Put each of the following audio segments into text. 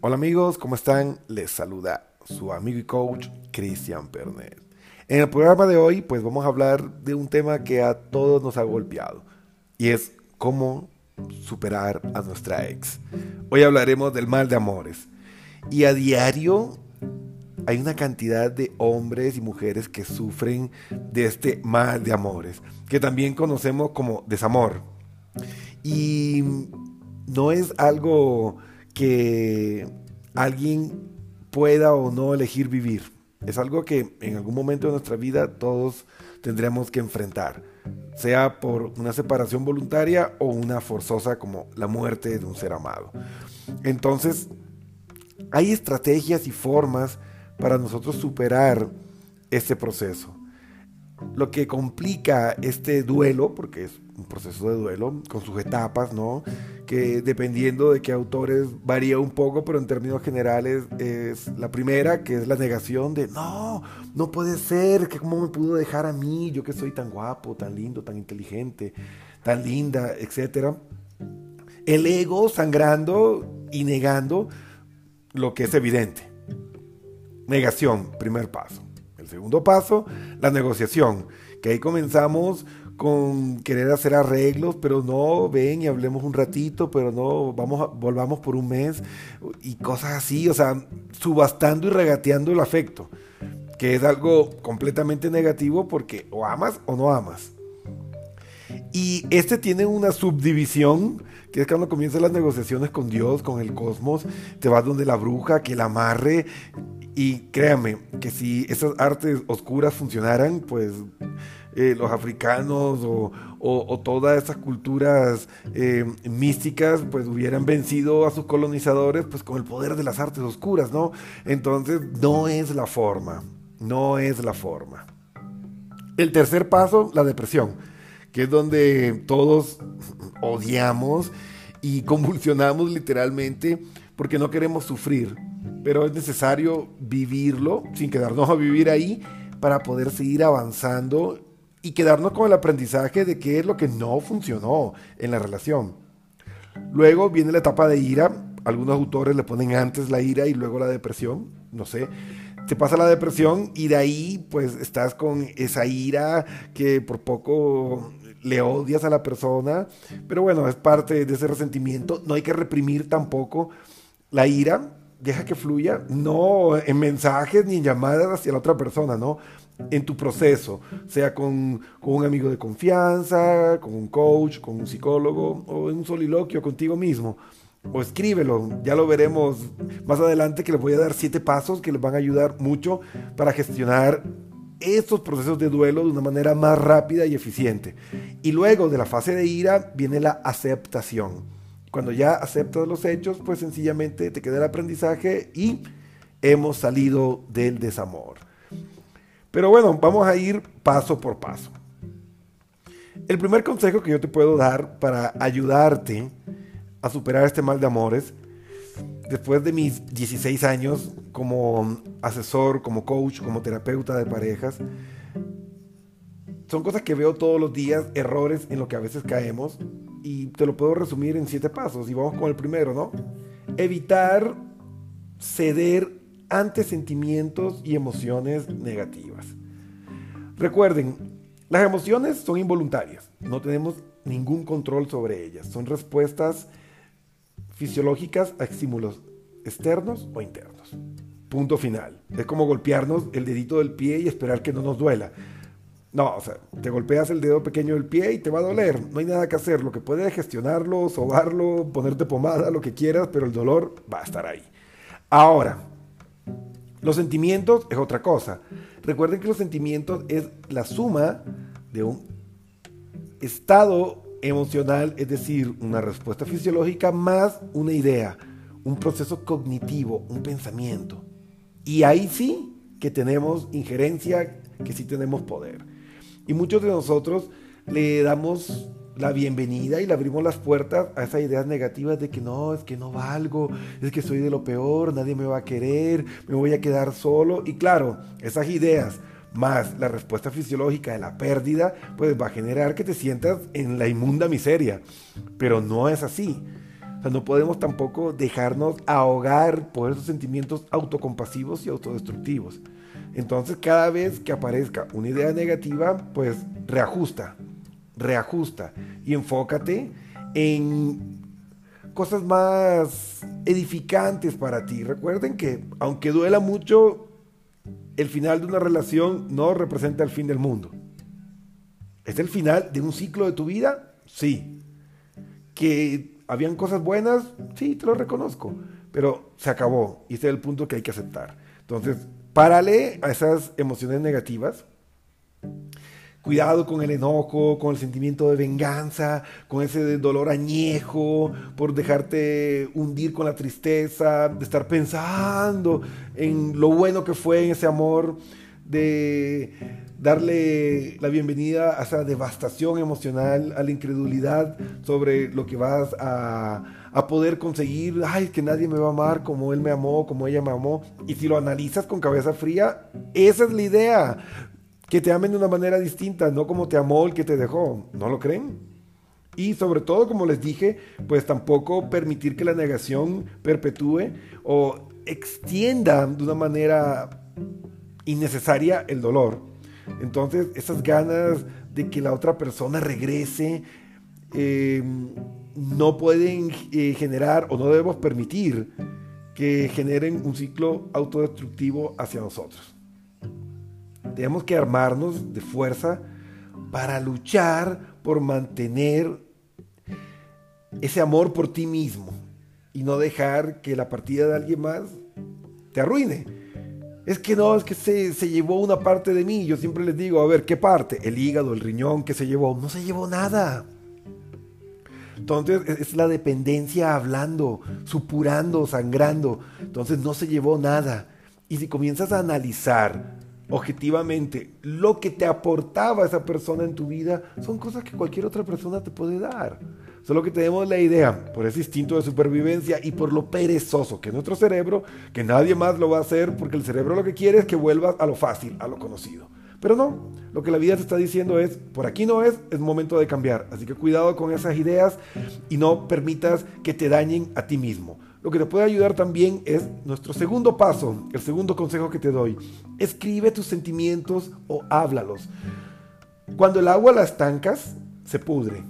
Hola amigos, ¿cómo están? Les saluda su amigo y coach Cristian Pernet. En el programa de hoy pues vamos a hablar de un tema que a todos nos ha golpeado y es cómo superar a nuestra ex. Hoy hablaremos del mal de amores y a diario hay una cantidad de hombres y mujeres que sufren de este mal de amores, que también conocemos como desamor. Y no es algo que alguien pueda o no elegir vivir. Es algo que en algún momento de nuestra vida todos tendremos que enfrentar, sea por una separación voluntaria o una forzosa como la muerte de un ser amado. Entonces, hay estrategias y formas para nosotros superar este proceso. Lo que complica este duelo, porque es un proceso de duelo con sus etapas, ¿no? Que dependiendo de qué autores varía un poco, pero en términos generales es la primera, que es la negación de, no, no puede ser, que cómo me pudo dejar a mí, yo que soy tan guapo, tan lindo, tan inteligente, tan linda, etc. El ego sangrando y negando lo que es evidente. Negación, primer paso. Segundo paso, la negociación, que ahí comenzamos con querer hacer arreglos, pero no, ven y hablemos un ratito, pero no, vamos volvamos por un mes y cosas así, o sea, subastando y regateando el afecto, que es algo completamente negativo porque o amas o no amas. Y este tiene una subdivisión, que es cuando comienzan las negociaciones con Dios, con el cosmos, te vas donde la bruja, que la amarre, y créame que si esas artes oscuras funcionaran, pues eh, los africanos o, todas esas culturas eh, místicas pues hubieran vencido a sus colonizadores pues con el poder de las artes oscuras, ¿no? Entonces no es la forma, no es la forma. El tercer paso, la depresión, que es donde todos odiamos y convulsionamos literalmente porque no queremos sufrir, pero es necesario vivirlo sin quedarnos a vivir ahí para poder seguir avanzando y quedarnos con el aprendizaje de qué es lo que no funcionó en la relación. Luego viene la etapa de ira. Algunos autores le ponen antes la ira y luego la depresión. No sé. Te pasa la depresión y de ahí pues estás con esa ira que por poco le odias a la persona. Pero bueno, es parte de ese resentimiento. No hay que reprimir tampoco la ira. Deja que fluya, no en mensajes ni en llamadas hacia la otra persona, ¿no? en tu proceso, sea con, un amigo de confianza, con un coach, con un psicólogo o en un soliloquio contigo mismo. O escríbelo, ya lo veremos más adelante que les voy a dar siete pasos que les van a ayudar mucho para gestionar estos procesos de duelo de una manera más rápida y eficiente. Y luego de la fase de ira viene la aceptación. Cuando ya aceptas los hechos, pues sencillamente te queda el aprendizaje y hemos salido del desamor. Pero bueno, vamos a ir paso por paso. El primer consejo que yo te puedo dar para ayudarte a superar este mal de amores, después de mis 16 años como asesor, como coach, como terapeuta de parejas, son cosas que veo todos los días, errores en lo que a veces caemos, y te lo puedo resumir en siete pasos. Y vamos con el primero, ¿no? Evitar ceder ante sentimientos y emociones negativas. Recuerden, las emociones son involuntarias, no tenemos ningún control sobre ellas, son respuestas fisiológicas a estímulos externos o internos. Punto final. Es como golpearnos el dedito del pie y esperar que no nos duela. No, o sea, te golpeas el dedo pequeño del pie y te va a doler. No hay nada que hacer. Lo que puedes es gestionarlo, sobarlo, ponerte pomada, lo que quieras, pero el dolor va a estar ahí. Ahora, los sentimientos es otra cosa. Recuerden que los sentimientos es la suma de un estado emocional, es decir, una respuesta fisiológica más una idea, un proceso cognitivo, un pensamiento. Y ahí sí que tenemos injerencia, que sí tenemos poder. Y muchos de nosotros le damos la bienvenida y le abrimos las puertas a esas ideas negativas de que no, es que no valgo, es que soy de lo peor, nadie me va a querer, me voy a quedar solo. Y claro, esas ideas más la respuesta fisiológica de la pérdida, pues va a generar que te sientas en la inmunda miseria. Pero no es así. O sea, no podemos tampoco dejarnos ahogar por esos sentimientos autocompasivos y autodestructivos. Entonces, cada vez que aparezca una idea negativa, pues reajusta, reajusta y enfócate en cosas más edificantes para ti. Recuerden que aunque duela mucho, el final de una relación no representa el fin del mundo. ¿Es el final de un ciclo de tu vida? Sí. ¿Que habían cosas buenas? Sí, te lo reconozco. Pero se acabó y ese es el punto que hay que aceptar. Entonces, párale a esas emociones negativas. Cuidado con el enojo, con el sentimiento de venganza, con ese dolor añejo, por dejarte hundir con la tristeza, de estar pensando en lo bueno que fue en ese amor, de darle la bienvenida a esa devastación emocional, a la incredulidad sobre lo que vas a, a, poder conseguir. Ay, que nadie me va a amar como él me amó, como ella me amó. Y si lo analizas con cabeza fría, esa es la idea que te amen de una manera distinta, no como te amó el que te dejó. ¿No lo creen? Y sobre todo, como les dije, pues tampoco permitir que la negación perpetúe o extienda de una manera innecesaria el dolor. Entonces, esas ganas de que la otra persona regrese eh, no pueden eh, generar o no debemos permitir que generen un ciclo autodestructivo hacia nosotros. Tenemos que armarnos de fuerza para luchar por mantener ese amor por ti mismo y no dejar que la partida de alguien más te arruine. Es que no, es que se, se, llevó una parte de mí. Yo siempre les digo, a ver, ¿qué parte? El hígado, el riñón, ¿qué se llevó? No se llevó nada. Entonces es la dependencia hablando, supurando, sangrando. Entonces no se llevó nada. Y si comienzas a analizar objetivamente lo que te aportaba esa persona en tu vida son cosas que cualquier otra persona te puede dar. Solo que tenemos la idea, por ese instinto de supervivencia y por lo perezoso que es nuestro cerebro, que nadie más lo va a hacer porque el cerebro lo que quiere es que vuelvas a lo fácil, a lo conocido. Pero no, lo que la vida te está diciendo es, por aquí no es, es momento de cambiar. Así que cuidado con esas ideas y no permitas que te dañen a ti mismo. Lo que te puede ayudar también es nuestro segundo paso, el segundo consejo que te doy. Escribe tus sentimientos o háblalos. Cuando el agua la estancas, se pudre.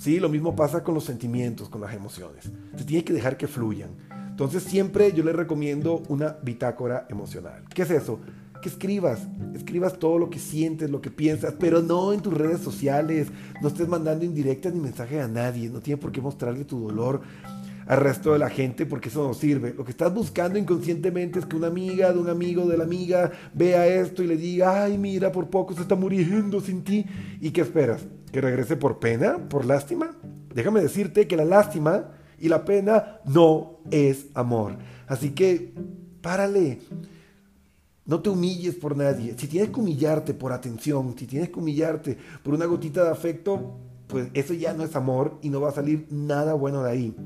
¿Sí? Lo mismo pasa con los sentimientos, con las emociones. Se tiene que dejar que fluyan. Entonces siempre yo les recomiendo una bitácora emocional. ¿Qué es eso? Que escribas, escribas todo lo que sientes, lo que piensas, pero no en tus redes sociales, no estés mandando indirectas ni mensajes a nadie, no tiene por qué mostrarle tu dolor al resto de la gente porque eso no sirve. Lo que estás buscando inconscientemente es que una amiga de un amigo de la amiga vea esto y le diga, ay, mira, por poco se está muriendo sin ti. ¿Y qué esperas? ¿Que regrese por pena? ¿Por lástima? Déjame decirte que la lástima y la pena no es amor. Así que, párale. No te humilles por nadie. Si tienes que humillarte por atención, si tienes que humillarte por una gotita de afecto, pues eso ya no es amor y no va a salir nada bueno de ahí.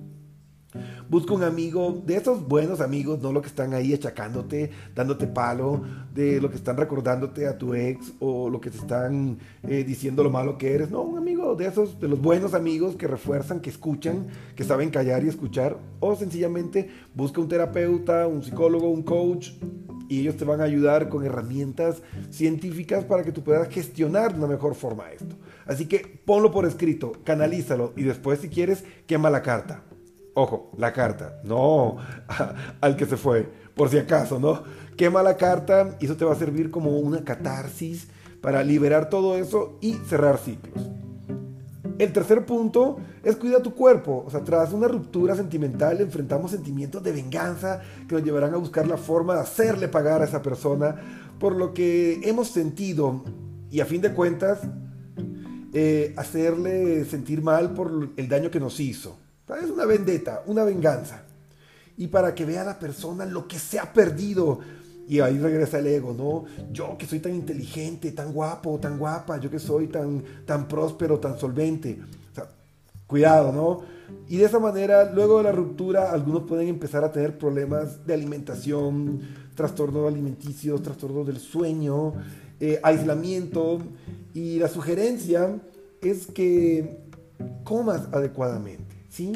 Busca un amigo, de esos buenos amigos, no lo que están ahí achacándote, dándote palo, de lo que están recordándote a tu ex o lo que te están eh, diciendo lo malo que eres. No, un amigo de esos, de los buenos amigos que refuerzan, que escuchan, que saben callar y escuchar. O sencillamente busca un terapeuta, un psicólogo, un coach y ellos te van a ayudar con herramientas científicas para que tú puedas gestionar de una mejor forma esto. Así que ponlo por escrito, canalízalo y después si quieres quema la carta. Ojo, la carta, no al que se fue, por si acaso, ¿no? Quema la carta y eso te va a servir como una catarsis para liberar todo eso y cerrar ciclos. El tercer punto es cuida tu cuerpo. O sea, tras una ruptura sentimental enfrentamos sentimientos de venganza que nos llevarán a buscar la forma de hacerle pagar a esa persona por lo que hemos sentido y a fin de cuentas eh, hacerle sentir mal por el daño que nos hizo. Es una vendetta, una venganza. Y para que vea la persona lo que se ha perdido. Y ahí regresa el ego, ¿no? Yo que soy tan inteligente, tan guapo, tan guapa, yo que soy tan, tan próspero, tan solvente. Cuidado, ¿no? Y de esa manera, luego de la ruptura, algunos pueden empezar a tener problemas de alimentación, trastornos alimenticios, trastornos del sueño, eh, aislamiento. Y la sugerencia es que comas adecuadamente. ¿Sí?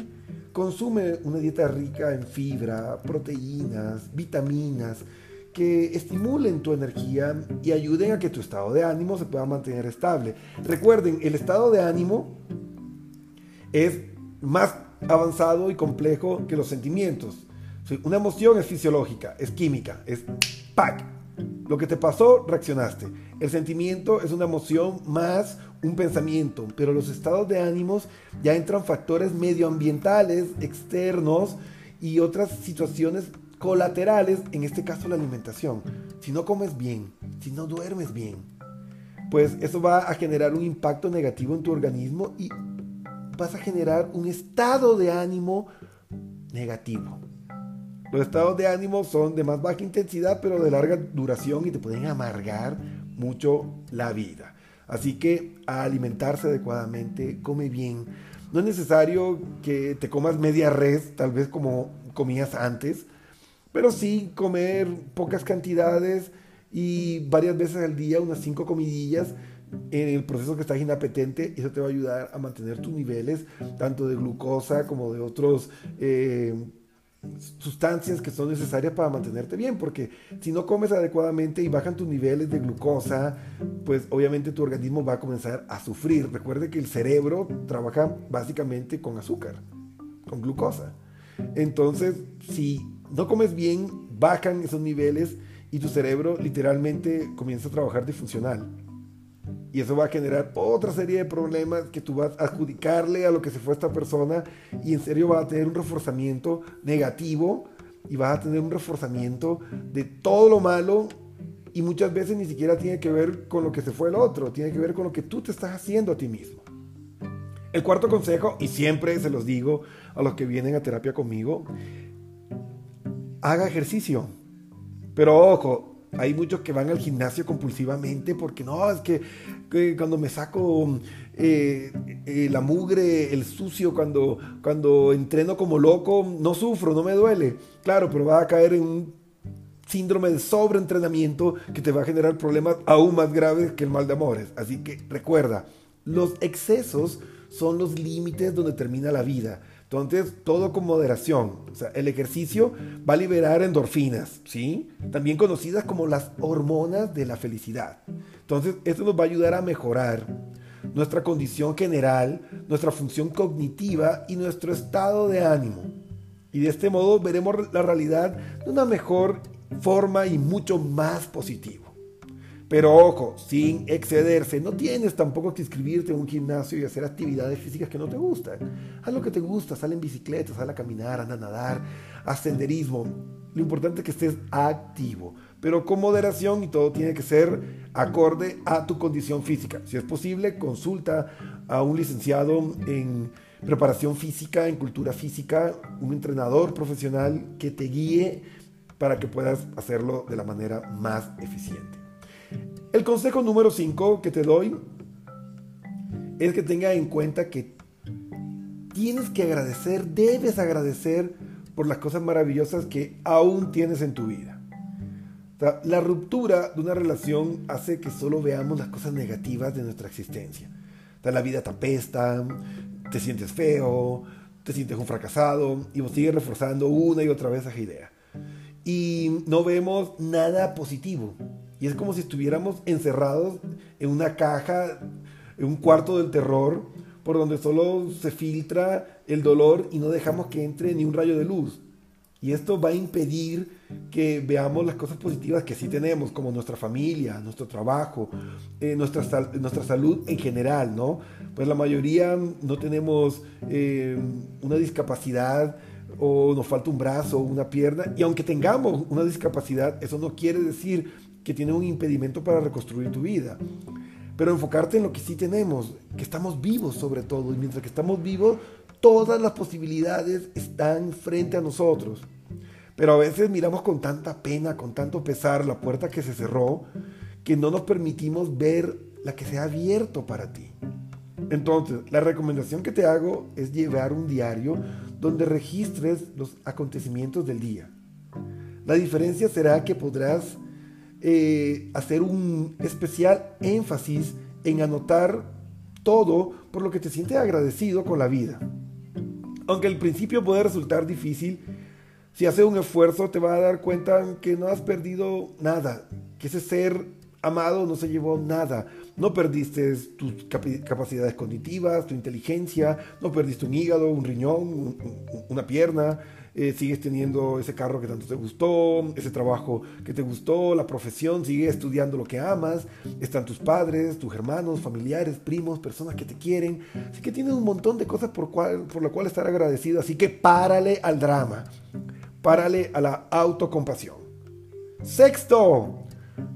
consume una dieta rica en fibra, proteínas, vitaminas, que estimulen tu energía y ayuden a que tu estado de ánimo se pueda mantener estable. Recuerden, el estado de ánimo es más avanzado y complejo que los sentimientos. Una emoción es fisiológica, es química, es ¡pac! Lo que te pasó, reaccionaste. El sentimiento es una emoción más un pensamiento, pero los estados de ánimos ya entran factores medioambientales, externos y otras situaciones colaterales, en este caso la alimentación. Si no comes bien, si no duermes bien, pues eso va a generar un impacto negativo en tu organismo y vas a generar un estado de ánimo negativo. Los estados de ánimo son de más baja intensidad, pero de larga duración y te pueden amargar mucho la vida. Así que a alimentarse adecuadamente, come bien. No es necesario que te comas media res, tal vez como comías antes, pero sí comer pocas cantidades y varias veces al día, unas cinco comidillas en el proceso que estás inapetente, eso te va a ayudar a mantener tus niveles tanto de glucosa como de otros eh, sustancias que son necesarias para mantenerte bien, porque si no comes adecuadamente y bajan tus niveles de glucosa, pues obviamente tu organismo va a comenzar a sufrir. Recuerde que el cerebro trabaja básicamente con azúcar, con glucosa. Entonces, si no comes bien, bajan esos niveles y tu cerebro literalmente comienza a trabajar disfuncional. Y eso va a generar otra serie de problemas que tú vas a adjudicarle a lo que se fue esta persona y en serio va a tener un reforzamiento negativo y vas a tener un reforzamiento de todo lo malo y muchas veces ni siquiera tiene que ver con lo que se fue el otro, tiene que ver con lo que tú te estás haciendo a ti mismo. El cuarto consejo, y siempre se los digo a los que vienen a terapia conmigo, haga ejercicio. Pero ojo, hay muchos que van al gimnasio compulsivamente porque no, es que, cuando me saco eh, eh, la mugre, el sucio, cuando, cuando entreno como loco, no sufro, no me duele. Claro, pero va a caer en un síndrome de sobreentrenamiento que te va a generar problemas aún más graves que el mal de amores. Así que recuerda, los excesos son los límites donde termina la vida. Entonces, todo con moderación. O sea, el ejercicio va a liberar endorfinas, ¿sí? También conocidas como las hormonas de la felicidad. Entonces, esto nos va a ayudar a mejorar nuestra condición general, nuestra función cognitiva y nuestro estado de ánimo. Y de este modo veremos la realidad de una mejor forma y mucho más positiva. Pero ojo, sin excederse, no tienes tampoco que inscribirte en un gimnasio y hacer actividades físicas que no te gustan. Haz lo que te gusta, sal en bicicleta, sal a caminar, anda a nadar, haz senderismo. Lo importante es que estés activo, pero con moderación y todo tiene que ser acorde a tu condición física. Si es posible, consulta a un licenciado en preparación física, en cultura física, un entrenador profesional que te guíe para que puedas hacerlo de la manera más eficiente. El consejo número 5 que te doy es que tenga en cuenta que tienes que agradecer, debes agradecer por las cosas maravillosas que aún tienes en tu vida. la ruptura de una relación hace que solo veamos las cosas negativas de nuestra existencia. la vida te apesta, te sientes feo, te sientes un fracasado y vos sigues reforzando una y otra vez esa idea. Y no vemos nada positivo. Y es como si estuviéramos encerrados en una caja, en un cuarto del terror, por donde solo se filtra el dolor y no dejamos que entre ni un rayo de luz. Y esto va a impedir que veamos las cosas positivas que sí tenemos, como nuestra familia, nuestro trabajo, eh, nuestra, nuestra salud en general, ¿no? Pues la mayoría no tenemos eh, una discapacidad o nos falta un brazo una pierna, y aunque tengamos una discapacidad, eso no quiere decir que tiene un impedimento para reconstruir tu vida. Pero enfocarte en lo que sí tenemos, que estamos vivos sobre todo, y mientras que estamos vivos, todas las posibilidades están frente a nosotros. Pero a veces miramos con tanta pena, con tanto pesar la puerta que se cerró, que no nos permitimos ver la que se ha abierto para ti. Entonces, la recomendación que te hago es llevar un diario donde registres los acontecimientos del día. La diferencia será que podrás eh, hacer un especial énfasis en anotar todo por lo que te sientes agradecido con la vida. Aunque al principio puede resultar difícil, si haces un esfuerzo te vas a dar cuenta que no has perdido nada, que ese ser amado no se llevó nada. No perdiste tus capacidades cognitivas, tu inteligencia, no perdiste un hígado, un riñón, una pierna, eh, sigues teniendo ese carro que tanto te gustó, ese trabajo que te gustó, la profesión, sigues estudiando lo que amas, están tus padres, tus hermanos, familiares, primos, personas que te quieren. Así que tienes un montón de cosas por, cual, por lo cual estar agradecido. Así que párale al drama, párale a la autocompasión. Sexto,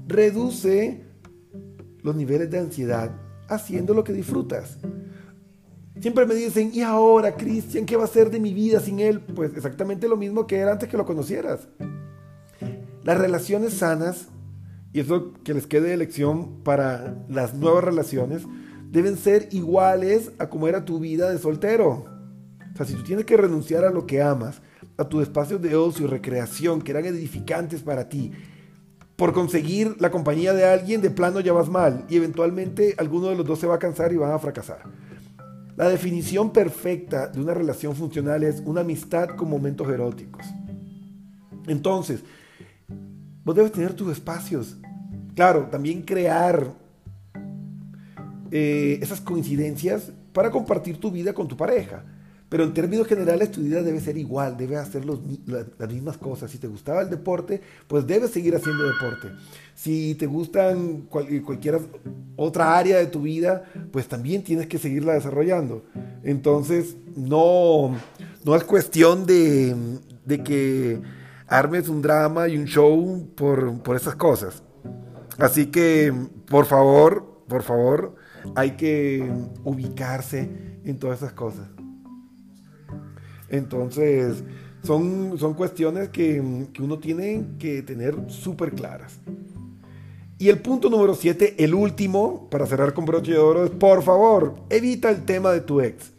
reduce los niveles de ansiedad haciendo lo que disfrutas. Siempre me dicen, ¿y ahora, Cristian, qué va a ser de mi vida sin él? Pues exactamente lo mismo que era antes que lo conocieras. Las relaciones sanas, y eso que les quede de lección para las nuevas relaciones, deben ser iguales a como era tu vida de soltero. O sea, si tú tienes que renunciar a lo que amas, a tus espacios de ocio y recreación que eran edificantes para ti, por conseguir la compañía de alguien, de plano ya vas mal y eventualmente alguno de los dos se va a cansar y van a fracasar. La definición perfecta de una relación funcional es una amistad con momentos eróticos. Entonces, vos debes tener tus espacios. Claro, también crear eh, esas coincidencias para compartir tu vida con tu pareja. Pero en términos generales tu vida debe ser igual, debe hacer las mismas cosas. Si te gustaba el deporte, pues debes seguir haciendo deporte. Si te gustan cualquier otra área de tu vida, pues también tienes que seguirla desarrollando. Entonces, no, no es cuestión de, de que armes un drama y un show por, por esas cosas. Así que, por favor, por favor, hay que ubicarse en todas esas cosas. Entonces, son, son cuestiones que, uno tiene que tener súper claras. Y el punto número 7, el último, para cerrar con broche de oro, es por favor, evita el tema de tu ex.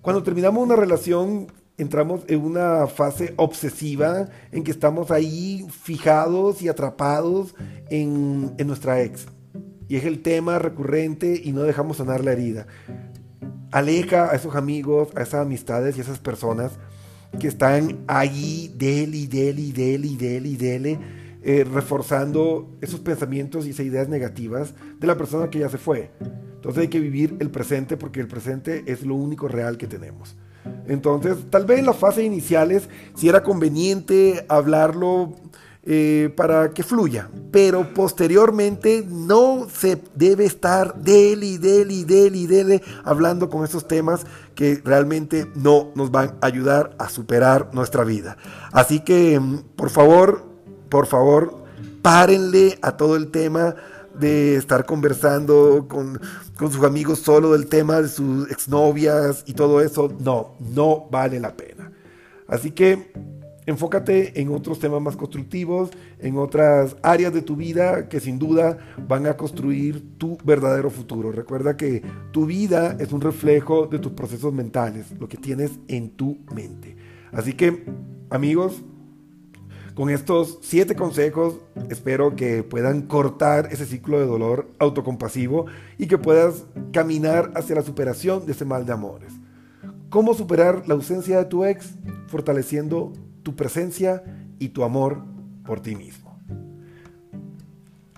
Cuando terminamos una relación, entramos en una fase obsesiva en que estamos ahí fijados y atrapados en, en nuestra ex. Y es el tema recurrente y no dejamos sanar la herida aleja a esos amigos, a esas amistades y a esas personas que están ahí, dele y dele y dele y dele y dele, eh, reforzando esos pensamientos y esas ideas negativas de la persona que ya se fue. Entonces hay que vivir el presente porque el presente es lo único real que tenemos. Entonces, tal vez en las fases iniciales, si era conveniente hablarlo eh, para que fluya. Pero posteriormente no se debe estar dele y dele y dele y dele hablando con esos temas que realmente no nos van a ayudar a superar nuestra vida. Así que, mm, por favor, por favor, párenle a todo el tema de estar conversando con, con, sus amigos solo del tema de sus exnovias y todo eso. No, no vale la pena. Así que Enfócate en otros temas más constructivos, en otras áreas de tu vida que sin duda van a construir tu verdadero futuro. Recuerda que tu vida es un reflejo de tus procesos mentales, lo que tienes en tu mente. Así que, amigos, con estos siete consejos espero que puedan cortar ese ciclo de dolor autocompasivo y que puedas caminar hacia la superación de ese mal de amores. ¿Cómo superar la ausencia de tu ex? Fortaleciendo tu presencia y tu amor por ti mismo.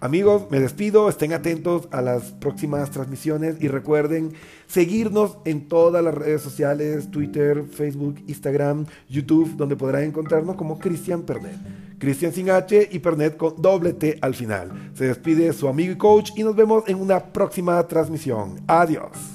Amigos, me despido, estén atentos a las próximas transmisiones y recuerden seguirnos en todas las redes sociales, Twitter, Facebook, Instagram, YouTube, donde podrán encontrarnos como Cristian Pernet. Cristian sin H y Pernet con doble T al final. Se despide su amigo y coach y nos vemos en una próxima transmisión. Adiós.